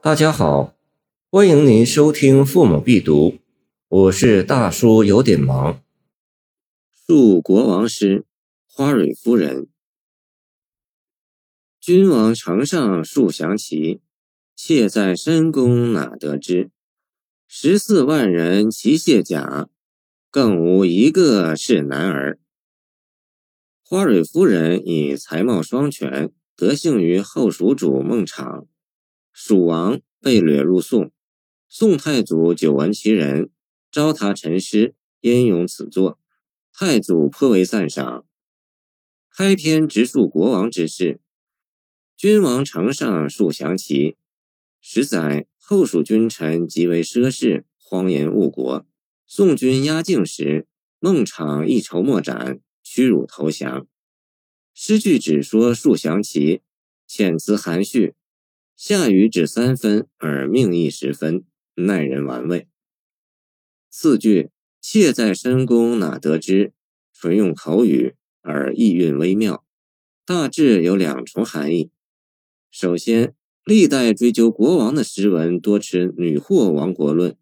大家好，欢迎您收听《父母必读》，我是大叔，有点忙。述国王诗，花蕊夫人。君王城上树降旗，妾在深宫哪得知？十四万人齐卸甲，更无一个是男儿。花蕊夫人以才貌双全，得幸于后蜀主孟昶。蜀王被掠入宋，宋太祖久闻其人，召他陈诗，焉咏此作。太祖颇为赞赏。开篇直述国王之事：君王城上树降旗。十载，后蜀君臣极为奢侈，荒淫误国。宋军压境时，孟昶一筹莫展。屈辱投降。诗句只说树降旗，遣词含蓄，下雨只三分而命一十分，耐人玩味。四句“妾在深宫哪得知”，纯用口语而意韵微妙，大致有两重含义。首先，历代追究国王的诗文多持女祸亡国论，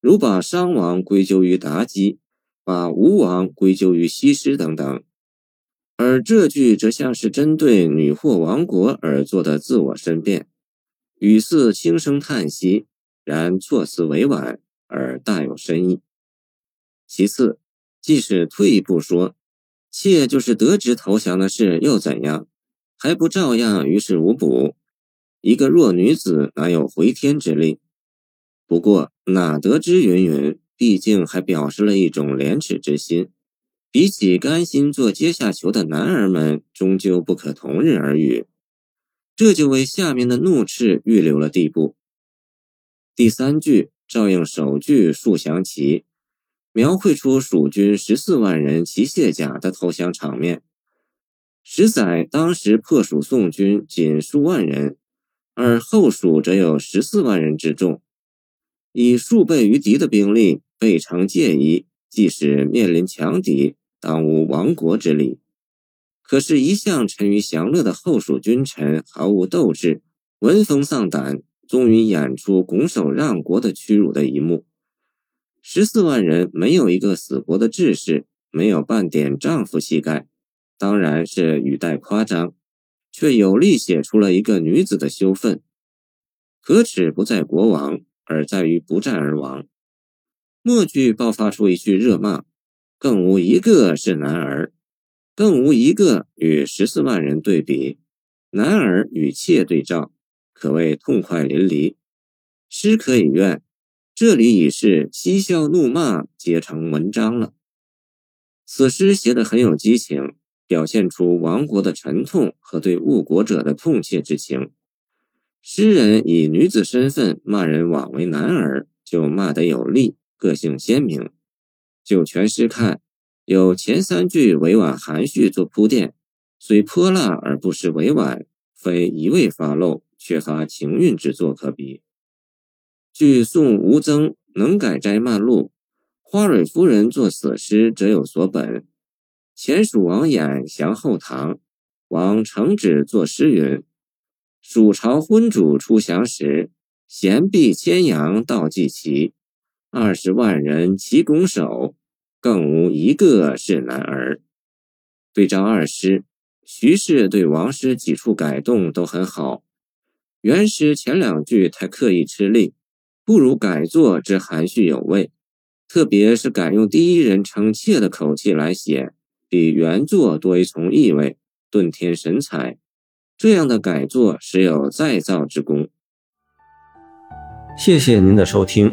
如把商王归咎于妲己。把吴王归咎于西施等等，而这句则像是针对女祸亡国而做的自我申辩，语似轻声叹息，然措辞委婉而大有深意。其次，即使退一步说，妾就是得知投降的事又怎样，还不照样于事无补？一个弱女子哪有回天之力？不过哪得知云云。毕竟还表示了一种廉耻之心，比起甘心做阶下囚的男儿们，终究不可同日而语。这就为下面的怒斥预留了地步。第三句照应首句数降旗，描绘出蜀军十四万人齐卸甲的投降场面。十载当时破蜀宋军仅数万人，而后蜀则有十四万人之众。以数倍于敌的兵力备城戒疑，即使面临强敌，当无亡国之理。可是，一向沉于享乐的后蜀君臣毫无斗志，闻风丧胆，终于演出拱手让国的屈辱的一幕。十四万人没有一个死国的志士，没有半点丈夫气概，当然是语带夸张，却有力写出了一个女子的羞愤。可耻不在国王。而在于不战而亡。末句爆发出一句热骂：“更无一个是男儿，更无一个与十四万人对比，男儿与妾对照，可谓痛快淋漓。”诗可以怨，这里已是嬉笑怒骂皆成文章了。此诗写得很有激情，表现出亡国的沉痛和对误国者的痛切之情。诗人以女子身份骂人枉为男儿，就骂得有力，个性鲜明。就全诗看，有前三句委婉含蓄做铺垫，虽泼辣而不失委婉，非一味发露，缺乏情韵之作可比。据宋吴曾《能改斋漫录》，花蕊夫人作此诗则有所本。前蜀王衍降后唐，王承旨作诗云。蜀朝昏主出降时，贤婢牵羊到祭旗，二十万人齐拱手，更无一个是男儿。对照二诗，徐氏对王诗几处改动都很好。原诗前两句太刻意吃力，不如改作之含蓄有味。特别是改用第一人称妾的口气来写，比原作多一重意味，顿添神采。这样的改作实有再造之功。谢谢您的收听，